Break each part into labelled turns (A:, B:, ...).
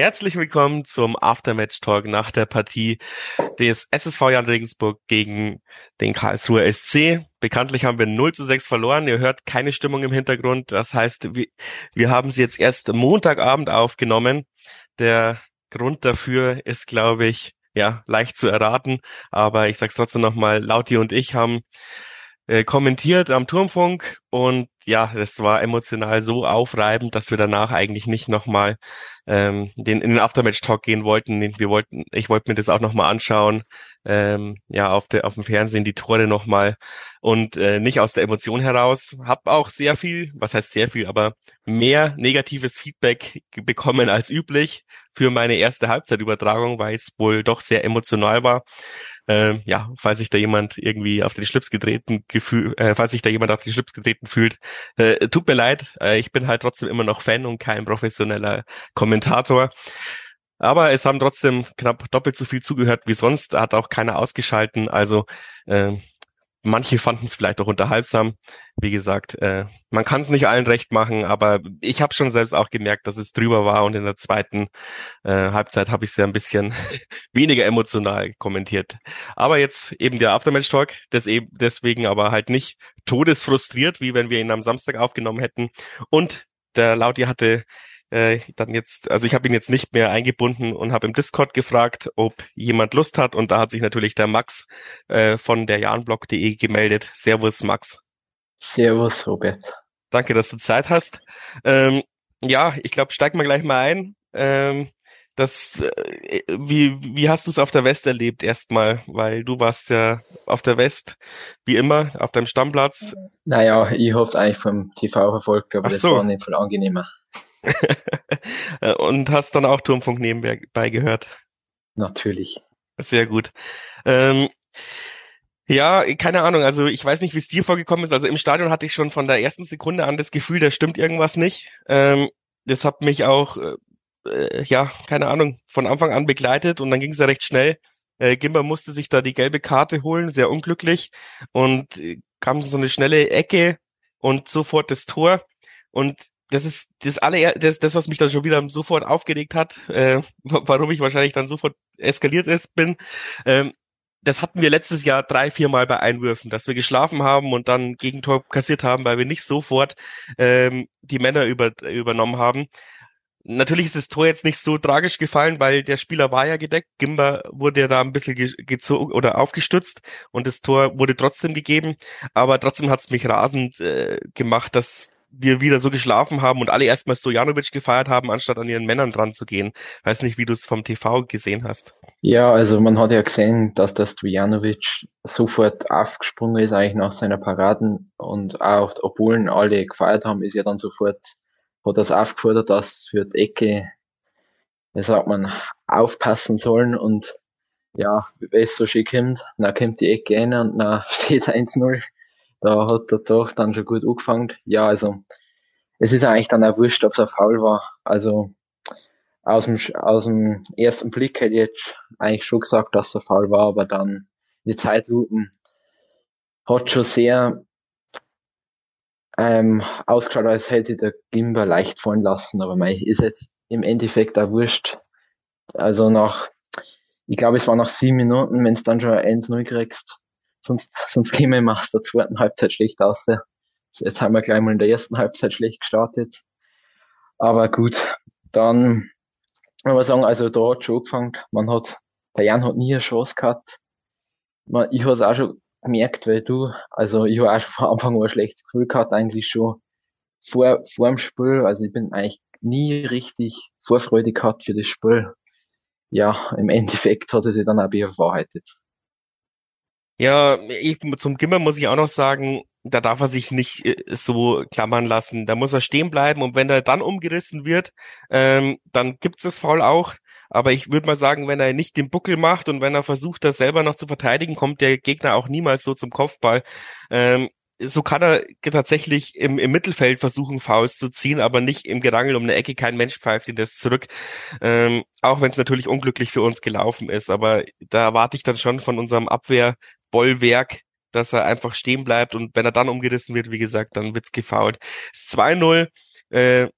A: Herzlich willkommen zum Aftermatch-Talk nach der Partie des SSV Jan Regensburg gegen den Karlsruher SC. Bekanntlich haben wir 0 zu 6 verloren. Ihr hört keine Stimmung im Hintergrund. Das heißt, wir, wir haben sie jetzt erst Montagabend aufgenommen. Der Grund dafür ist, glaube ich, ja, leicht zu erraten. Aber ich sag's trotzdem nochmal, Lauti und ich haben äh, kommentiert am Turmfunk und ja, das war emotional so aufreibend, dass wir danach eigentlich nicht nochmal ähm, den, in den Aftermatch-Talk gehen wollten. Wir wollten, ich wollte mir das auch nochmal anschauen, ähm, ja, auf, der, auf dem Fernsehen die Tore nochmal und äh, nicht aus der Emotion heraus. Hab auch sehr viel, was heißt sehr viel, aber mehr negatives Feedback bekommen als üblich für meine erste Halbzeitübertragung, weil es wohl doch sehr emotional war. Ähm, ja, falls sich da jemand irgendwie auf den Schlips getreten gefühl, äh, falls sich da jemand auf den Schlips getreten fühlt, äh, tut mir leid. Äh, ich bin halt trotzdem immer noch Fan und kein professioneller Kommentator. Aber es haben trotzdem knapp doppelt so viel zugehört wie sonst. Hat auch keiner ausgeschalten. Also äh, Manche fanden es vielleicht auch unterhaltsam. Wie gesagt, äh, man kann es nicht allen recht machen, aber ich habe schon selbst auch gemerkt, dass es drüber war und in der zweiten äh, Halbzeit habe ich es ja ein bisschen weniger emotional kommentiert. Aber jetzt eben der Aftermatch-Talk, eben deswegen aber halt nicht todesfrustriert, wie wenn wir ihn am Samstag aufgenommen hätten. Und der Laudi hatte äh, dann jetzt, also ich habe ihn jetzt nicht mehr eingebunden und habe im Discord gefragt, ob jemand Lust hat und da hat sich natürlich der Max äh, von der janblog.de gemeldet. Servus Max.
B: Servus Robert.
A: Danke, dass du Zeit hast. Ähm, ja, ich glaube, steig mal gleich mal ein. Ähm, das, äh, wie, wie hast du es auf der West erlebt erstmal? Weil du warst ja auf der West, wie immer, auf deinem Stammplatz.
B: Naja, ich es eigentlich vom TV verfolgt, aber
A: so.
B: das war nicht viel angenehmer.
A: Und hast dann auch Turmfunk nebenbei gehört?
B: Natürlich.
A: Sehr gut. Ähm, ja, keine Ahnung, also ich weiß nicht, wie es dir vorgekommen ist. Also im Stadion hatte ich schon von der ersten Sekunde an das Gefühl, da stimmt irgendwas nicht. Ähm, das hat mich auch, äh, ja, keine Ahnung, von Anfang an begleitet und dann ging es ja recht schnell. Äh, Gimber musste sich da die gelbe Karte holen, sehr unglücklich und äh, kam so eine schnelle Ecke und sofort das Tor. Und das ist das alle das, das was mich dann schon wieder sofort aufgeregt hat, äh, warum ich wahrscheinlich dann sofort eskaliert ist bin. Ähm, das hatten wir letztes Jahr drei, vier Mal bei Einwürfen, dass wir geschlafen haben und dann Gegentor kassiert haben, weil wir nicht sofort ähm, die Männer über, übernommen haben. Natürlich ist das Tor jetzt nicht so tragisch gefallen, weil der Spieler war ja gedeckt. Gimba wurde ja da ein bisschen gezogen oder aufgestützt und das Tor wurde trotzdem gegeben. Aber trotzdem hat es mich rasend äh, gemacht, dass wir wieder so geschlafen haben und alle erstmal Stojanovic gefeiert haben, anstatt an ihren Männern dran zu gehen. Weiß nicht, wie du es vom TV gesehen hast.
B: Ja, also man hat ja gesehen, dass der Stojanovic sofort aufgesprungen ist, eigentlich nach seiner Paraden und auch, obwohl alle gefeiert haben, ist ja dann sofort, hat das aufgefordert, dass für die Ecke, wie sagt man, aufpassen sollen und ja, wenn es so schön kommt, dann kommt die Ecke rein und dann steht 1-0 da hat er doch dann schon gut angefangen. Ja, also es ist eigentlich dann auch wurscht, ob es ein Foul war. Also aus dem, aus dem ersten Blick hätte ich jetzt eigentlich schon gesagt, dass es ein Foul war, aber dann die Zeitlupen hat schon sehr ähm, ausgeschaut, als hätte der Gimber leicht fallen lassen, aber mei, ist jetzt im Endeffekt auch wurscht. Also nach, ich glaube, es war nach sieben Minuten, wenn es dann schon 1-0 kriegst, sonst, sonst käme wir aus der zweiten Halbzeit schlecht aus. Jetzt haben wir gleich mal in der ersten Halbzeit schlecht gestartet. Aber gut, dann muss man sagen, also da hat schon angefangen. Man hat, der Jan hat nie eine Chance gehabt. Man, ich habe es auch schon gemerkt, weil du, also ich habe auch schon von Anfang an ein schlechtes Gefühl gehabt, eigentlich schon vor, vor dem Spiel. Also ich bin eigentlich nie richtig Vorfreude gehabt für das Spiel. Ja, im Endeffekt hat es sich dann auch bewahrheitet.
A: Ja, ich, zum Gimmer muss ich auch noch sagen, da darf er sich nicht äh, so klammern lassen. Da muss er stehen bleiben und wenn er dann umgerissen wird, ähm, dann gibt's das Foul auch. Aber ich würde mal sagen, wenn er nicht den Buckel macht und wenn er versucht, das selber noch zu verteidigen, kommt der Gegner auch niemals so zum Kopfball. Ähm, so kann er tatsächlich im, im Mittelfeld versuchen, Fouls zu ziehen, aber nicht im Gerangel um eine Ecke. Kein Mensch pfeift ihn das zurück. Ähm, auch wenn es natürlich unglücklich für uns gelaufen ist. Aber da erwarte ich dann schon von unserem Abwehrbollwerk, dass er einfach stehen bleibt und wenn er dann umgerissen wird, wie gesagt, dann wird's gefault. 2-0. Äh,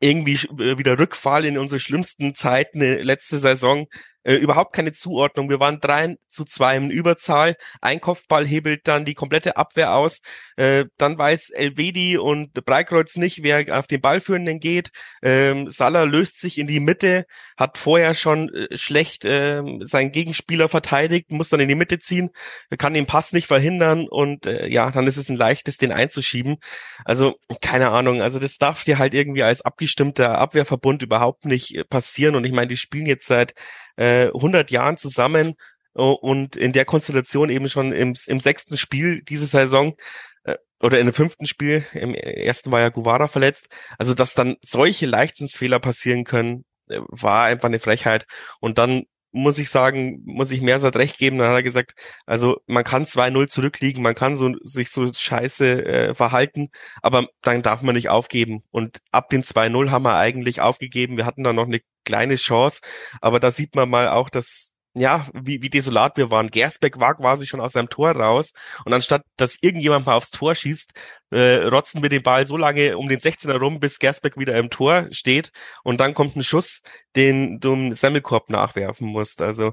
A: irgendwie äh, wieder Rückfall in unsere schlimmsten Zeiten äh, letzte Saison. Äh, überhaupt keine Zuordnung. Wir waren drei zu zwei in Überzahl. Ein Kopfball hebelt dann die komplette Abwehr aus. Äh, dann weiß Elvedi und Breikreuz nicht, wer auf den Ballführenden geht. Ähm, Salah löst sich in die Mitte, hat vorher schon äh, schlecht äh, seinen Gegenspieler verteidigt, muss dann in die Mitte ziehen, kann den Pass nicht verhindern und äh, ja, dann ist es ein leichtes, den einzuschieben. Also keine Ahnung, also das darf dir halt irgendwie als abgestimmter Abwehrverbund überhaupt nicht äh, passieren und ich meine, die spielen jetzt seit äh, 100 Jahren zusammen und in der Konstellation eben schon im, im sechsten Spiel diese Saison äh, oder in dem fünften Spiel, im ersten war ja Guevara verletzt, also dass dann solche Leichtsinnsfehler passieren können, äh, war einfach eine Frechheit. Und dann muss ich sagen, muss ich Mersat recht geben, dann hat er gesagt, also man kann 2-0 zurückliegen, man kann so sich so scheiße äh, verhalten, aber dann darf man nicht aufgeben. Und ab den 2-0 haben wir eigentlich aufgegeben. Wir hatten da noch eine kleine Chance, aber da sieht man mal auch, dass ja, wie, wie desolat wir waren. Gersbeck war quasi schon aus seinem Tor raus und anstatt, dass irgendjemand mal aufs Tor schießt, äh, rotzen wir den Ball so lange um den 16er rum, bis Gersbeck wieder im Tor steht und dann kommt ein Schuss, den du im Semmelkorb nachwerfen musst. Also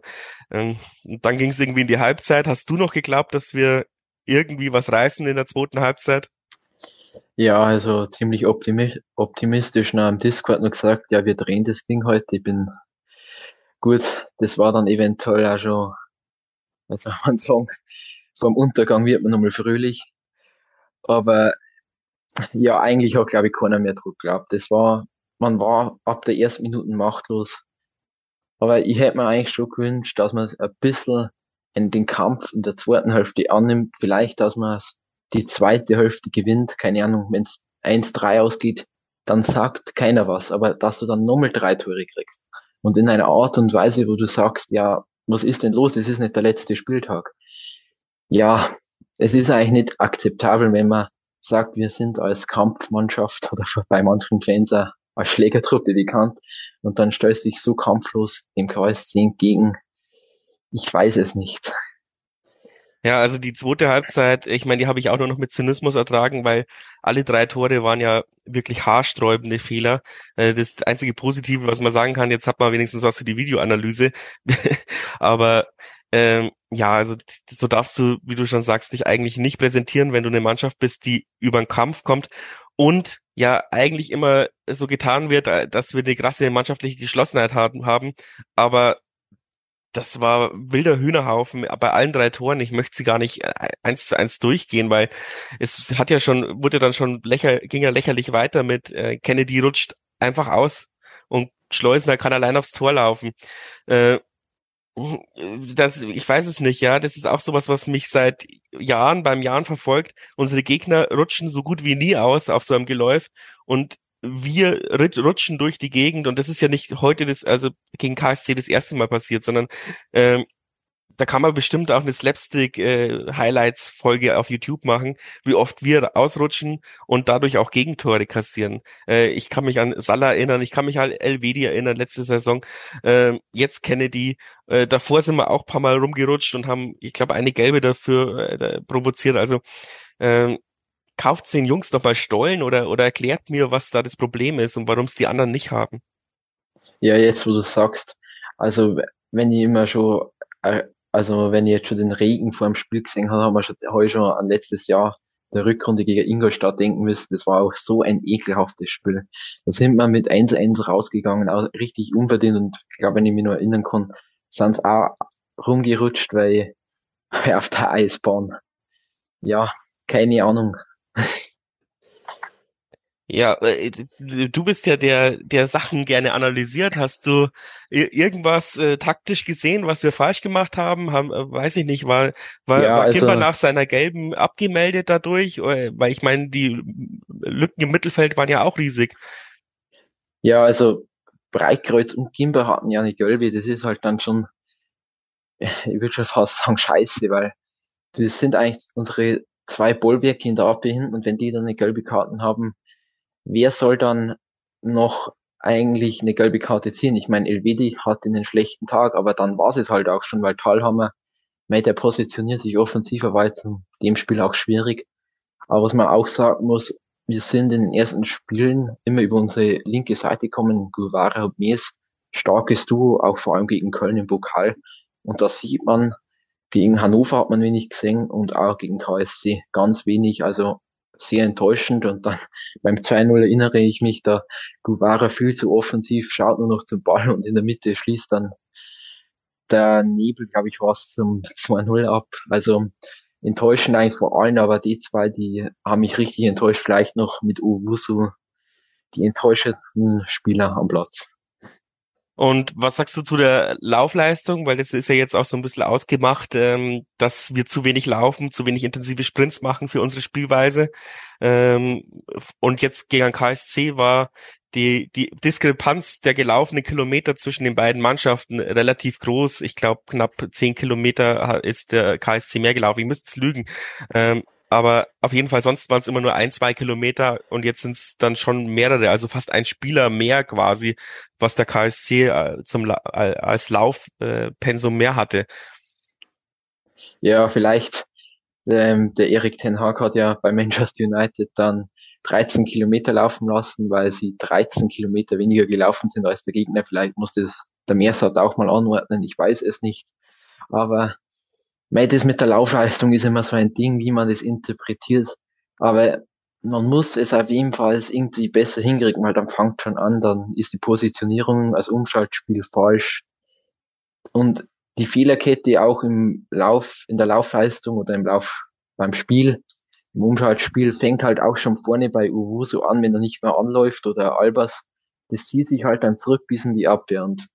A: ähm, dann ging es irgendwie in die Halbzeit. Hast du noch geglaubt, dass wir irgendwie was reißen in der zweiten Halbzeit?
B: Ja, also ziemlich optimistisch nach dem Discord noch gesagt, ja, wir drehen das Ding heute. Ich bin Gut, das war dann eventuell auch schon, also man sagen, vom Untergang wird man nochmal fröhlich. Aber ja, eigentlich hat, glaube ich, keiner mehr Druck geglaubt. Das war, man war ab der ersten Minute machtlos. Aber ich hätte mir eigentlich schon gewünscht, dass man ein bisschen in den Kampf in der zweiten Hälfte annimmt. Vielleicht, dass man die zweite Hälfte gewinnt. Keine Ahnung, wenn es 1-3 ausgeht, dann sagt keiner was. Aber dass du dann nochmal drei Tore kriegst und in einer Art und Weise, wo du sagst, ja, was ist denn los? Es ist nicht der letzte Spieltag. Ja, es ist eigentlich nicht akzeptabel, wenn man sagt, wir sind als Kampfmannschaft oder bei manchen Fans als Schlägertruppe bekannt und dann stellst du dich so kampflos dem KSC entgegen. Ich weiß es nicht.
A: Ja, also die zweite Halbzeit, ich meine, die habe ich auch nur noch mit Zynismus ertragen, weil alle drei Tore waren ja wirklich haarsträubende Fehler. Äh, das einzige Positive, was man sagen kann, jetzt hat man wenigstens was für die Videoanalyse. Aber ähm, ja, also so darfst du, wie du schon sagst, dich eigentlich nicht präsentieren, wenn du eine Mannschaft bist, die über den Kampf kommt und ja eigentlich immer so getan wird, äh, dass wir eine krasse mannschaftliche Geschlossenheit haben, haben aber das war wilder Hühnerhaufen bei allen drei Toren. Ich möchte sie gar nicht äh, eins zu eins durchgehen, weil es hat ja schon, wurde dann schon lächer, ging ja lächerlich weiter mit äh, Kennedy rutscht einfach aus und Schleusener kann allein aufs Tor laufen. Äh, das, ich weiß es nicht, ja, das ist auch sowas, was mich seit Jahren beim Jahren verfolgt. Unsere Gegner rutschen so gut wie nie aus auf so einem Geläuf und wir rutschen durch die Gegend und das ist ja nicht heute das, also gegen KSC das erste Mal passiert, sondern ähm, da kann man bestimmt auch eine Slapstick-Highlights-Folge äh, auf YouTube machen, wie oft wir ausrutschen und dadurch auch Gegentore kassieren. Äh, ich kann mich an Salah erinnern, ich kann mich an Elvedi erinnern, letzte Saison, äh, jetzt Kennedy. Äh, davor sind wir auch paar Mal rumgerutscht und haben, ich glaube, eine gelbe dafür äh, provoziert. Also äh, kauft den Jungs noch mal Stollen oder, oder erklärt mir, was da das Problem ist und warum es die anderen nicht haben.
B: Ja, jetzt wo du sagst, also wenn ich immer schon, äh, also wenn ich jetzt schon den Regen vor dem Spiel gesehen habe, haben wir schon, habe ich schon an letztes Jahr der Rückrunde gegen Ingolstadt denken müssen, das war auch so ein ekelhaftes Spiel. Da sind wir mit 1-1 rausgegangen, auch richtig unverdient und ich glaube, wenn ich mich nur erinnern kann, sind auch rumgerutscht, weil, weil auf der Eisbahn. Ja, keine Ahnung.
A: Ja, äh, du bist ja der, der Sachen gerne analysiert. Hast du irgendwas äh, taktisch gesehen, was wir falsch gemacht haben? haben äh, weiß ich nicht, war, war, ja, war also, Kimber nach seiner gelben abgemeldet dadurch? Äh, weil ich meine, die Lücken im Mittelfeld waren ja auch riesig.
B: Ja, also Breitkreuz und Kimber hatten ja eine gelbe. Das ist halt dann schon, ich würde schon fast sagen, scheiße, weil das sind eigentlich unsere zwei Bollwerke in der Abwehr hinten und wenn die dann eine gelbe Karten haben, wer soll dann noch eigentlich eine gelbe Karte ziehen? Ich meine, Elvedi hat einen schlechten Tag, aber dann war es halt auch schon, weil Talhammer, mei, der positioniert sich offensiver, war jetzt in dem Spiel auch schwierig. Aber was man auch sagen muss, wir sind in den ersten Spielen immer über unsere linke Seite gekommen. Guevara und Mies, starkes Duo, auch vor allem gegen Köln im Pokal. Und da sieht man, gegen Hannover hat man wenig gesehen und auch gegen KSC ganz wenig. Also sehr enttäuschend. Und dann beim 2-0 erinnere ich mich, da Guevara viel zu offensiv, schaut nur noch zum Ball und in der Mitte schließt dann der Nebel, glaube ich, was zum 2-0 ab. Also enttäuschend eigentlich vor allen, aber die zwei, die haben mich richtig enttäuscht. Vielleicht noch mit Uwusu die enttäuschendsten Spieler am Platz.
A: Und was sagst du zu der Laufleistung? Weil das ist ja jetzt auch so ein bisschen ausgemacht, ähm, dass wir zu wenig laufen, zu wenig intensive Sprints machen für unsere Spielweise. Ähm, und jetzt gegen KSC war die, die Diskrepanz der gelaufenen Kilometer zwischen den beiden Mannschaften relativ groß. Ich glaube, knapp zehn Kilometer ist der KSC mehr gelaufen. Ich müsste es lügen. Ähm, aber auf jeden Fall, sonst waren es immer nur ein, zwei Kilometer und jetzt sind es dann schon mehrere, also fast ein Spieler mehr quasi, was der KSC äh, zum, äh, als Laufpensum mehr hatte.
B: Ja, vielleicht. Ähm, der Erik Ten Hag hat ja bei Manchester United dann 13 Kilometer laufen lassen, weil sie 13 Kilometer weniger gelaufen sind als der Gegner. Vielleicht muss das der Meersat auch mal anordnen, ich weiß es nicht. Aber mei, das mit der Laufleistung ist immer so ein Ding, wie man das interpretiert. Aber man muss es auf jeden Fall irgendwie besser hinkriegen, weil dann fängt schon an, dann ist die Positionierung als Umschaltspiel falsch. Und die Fehlerkette auch im Lauf, in der Laufleistung oder im Lauf beim Spiel im Umschaltspiel fängt halt auch schon vorne bei Uwuso an, wenn er nicht mehr anläuft oder Albers. Das zieht sich halt dann zurück bis in die Abwehr und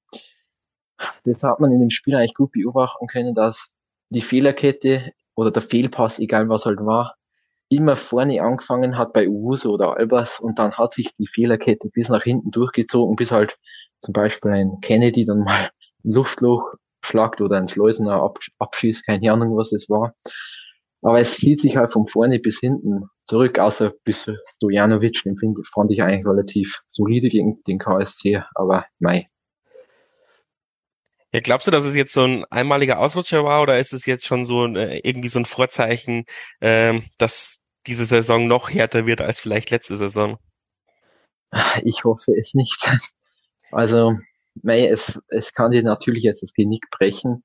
B: das hat man in dem Spiel eigentlich gut beobachten können, dass die Fehlerkette oder der Fehlpass, egal was halt war, immer vorne angefangen hat bei Uwuso oder Albers und dann hat sich die Fehlerkette bis nach hinten durchgezogen, bis halt zum Beispiel ein Kennedy dann mal ein Luftloch schlagt oder ein Schleusener abschießt, keine Ahnung was es war. Aber es zieht sich halt von vorne bis hinten zurück, außer bis Stojanovic, den fand ich eigentlich relativ solide gegen den KSC, aber mei.
A: Ja, glaubst du, dass es jetzt so ein einmaliger Ausrutscher war oder ist es jetzt schon so ein, äh, irgendwie so ein Vorzeichen, ähm, dass diese Saison noch härter wird als vielleicht letzte Saison?
B: Ich hoffe es nicht. Also, mei, es, es kann dir natürlich jetzt das Genick brechen,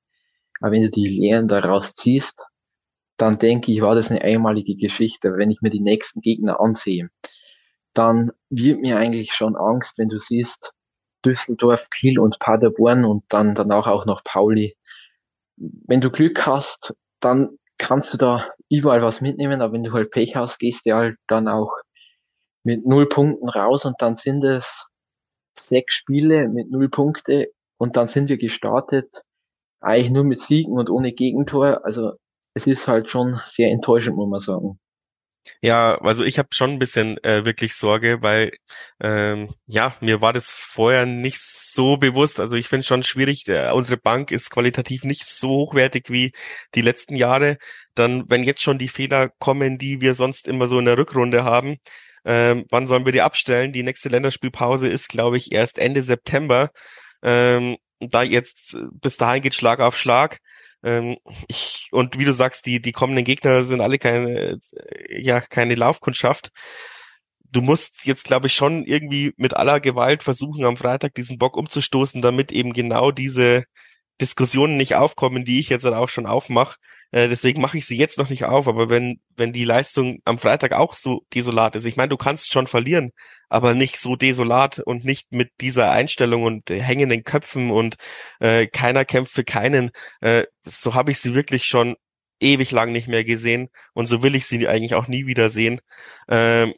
B: aber wenn du die Lehren daraus ziehst, dann denke ich, war das eine einmalige Geschichte. Wenn ich mir die nächsten Gegner ansehe, dann wird mir eigentlich schon Angst, wenn du siehst, Düsseldorf, Kiel und Paderborn und dann danach auch noch Pauli. Wenn du Glück hast, dann kannst du da überall was mitnehmen, aber wenn du halt Pech hast, gehst du halt dann auch mit null Punkten raus und dann sind es sechs Spiele mit null Punkte und dann sind wir gestartet eigentlich nur mit Siegen und ohne Gegentor. Also es ist halt schon sehr enttäuschend, muss man sagen.
A: Ja, also ich habe schon ein bisschen äh, wirklich Sorge, weil ähm, ja, mir war das vorher nicht so bewusst. Also ich finde schon schwierig, äh, unsere Bank ist qualitativ nicht so hochwertig wie die letzten Jahre. Dann, wenn jetzt schon die Fehler kommen, die wir sonst immer so in der Rückrunde haben, ähm, wann sollen wir die abstellen? Die nächste Länderspielpause ist, glaube ich, erst Ende September. Ähm, da jetzt bis dahin geht Schlag auf Schlag. Ähm, ich, und wie du sagst, die, die kommenden Gegner sind alle keine, ja, keine Laufkundschaft. Du musst jetzt, glaube ich, schon irgendwie mit aller Gewalt versuchen, am Freitag diesen Bock umzustoßen, damit eben genau diese Diskussionen nicht aufkommen, die ich jetzt dann auch schon aufmache. Äh, deswegen mache ich sie jetzt noch nicht auf, aber wenn, wenn die Leistung am Freitag auch so desolat ist, ich meine, du kannst schon verlieren, aber nicht so desolat und nicht mit dieser Einstellung und hängenden Köpfen und äh, keiner kämpft für keinen. Äh, so habe ich sie wirklich schon ewig lang nicht mehr gesehen und so will ich sie eigentlich auch nie wieder sehen. Ähm,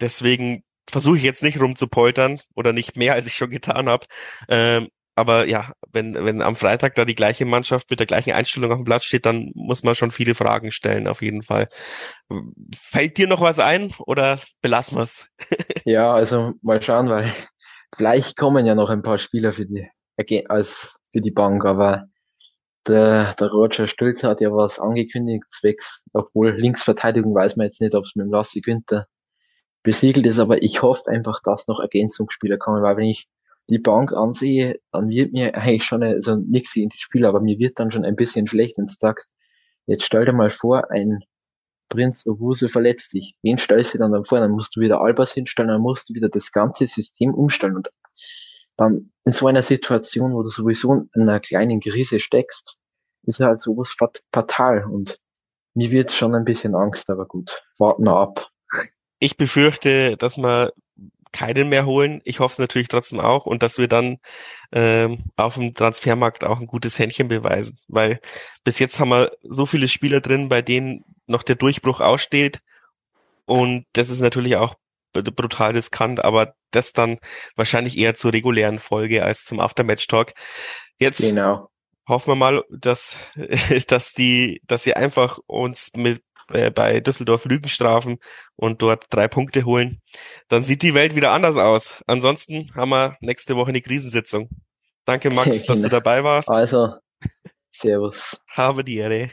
A: deswegen versuche ich jetzt nicht rumzupoltern oder nicht mehr, als ich schon getan habe. Ähm, aber ja, wenn, wenn am Freitag da die gleiche Mannschaft mit der gleichen Einstellung auf dem Platz steht, dann muss man schon viele Fragen stellen, auf jeden Fall. Fällt dir noch was ein oder belassen wir es?
B: ja, also mal schauen, weil vielleicht kommen ja noch ein paar Spieler für die, als für die Bank, aber der, der Roger Stülz hat ja was angekündigt, zwecks, obwohl Linksverteidigung weiß man jetzt nicht, ob es mit dem Lassi Günther besiegelt ist, aber ich hoffe einfach, dass noch Ergänzungsspieler kommen, weil wenn ich die Bank ansehe, dann wird mir eigentlich schon, also nichts gegen die Spieler, aber mir wird dann schon ein bisschen schlecht, wenn du sagst, jetzt stell dir mal vor, ein Prinz Owusu verletzt sich. Wen stellst du dann dann vor? Dann musst du wieder Albers hinstellen, dann musst du wieder das ganze System umstellen. Und dann in so einer Situation, wo du sowieso in einer kleinen Krise steckst, ist halt sowas fatal. Und mir wird schon ein bisschen Angst, aber gut, warten wir ab.
A: Ich befürchte, dass wir keinen mehr holen. Ich hoffe es natürlich trotzdem auch und dass wir dann ähm, auf dem Transfermarkt auch ein gutes Händchen beweisen, weil bis jetzt haben wir so viele Spieler drin, bei denen noch der Durchbruch aussteht und das ist natürlich auch brutal riskant, aber das dann wahrscheinlich eher zur regulären Folge als zum Aftermatch-Talk. Jetzt genau. hoffen wir mal, dass, dass die, dass sie einfach uns mit äh, bei Düsseldorf Lügen strafen und dort drei Punkte holen, dann sieht die Welt wieder anders aus. Ansonsten haben wir nächste Woche eine Krisensitzung. Danke, Max, dass du dabei warst.
B: Also, Servus.
A: Habe die Ehre.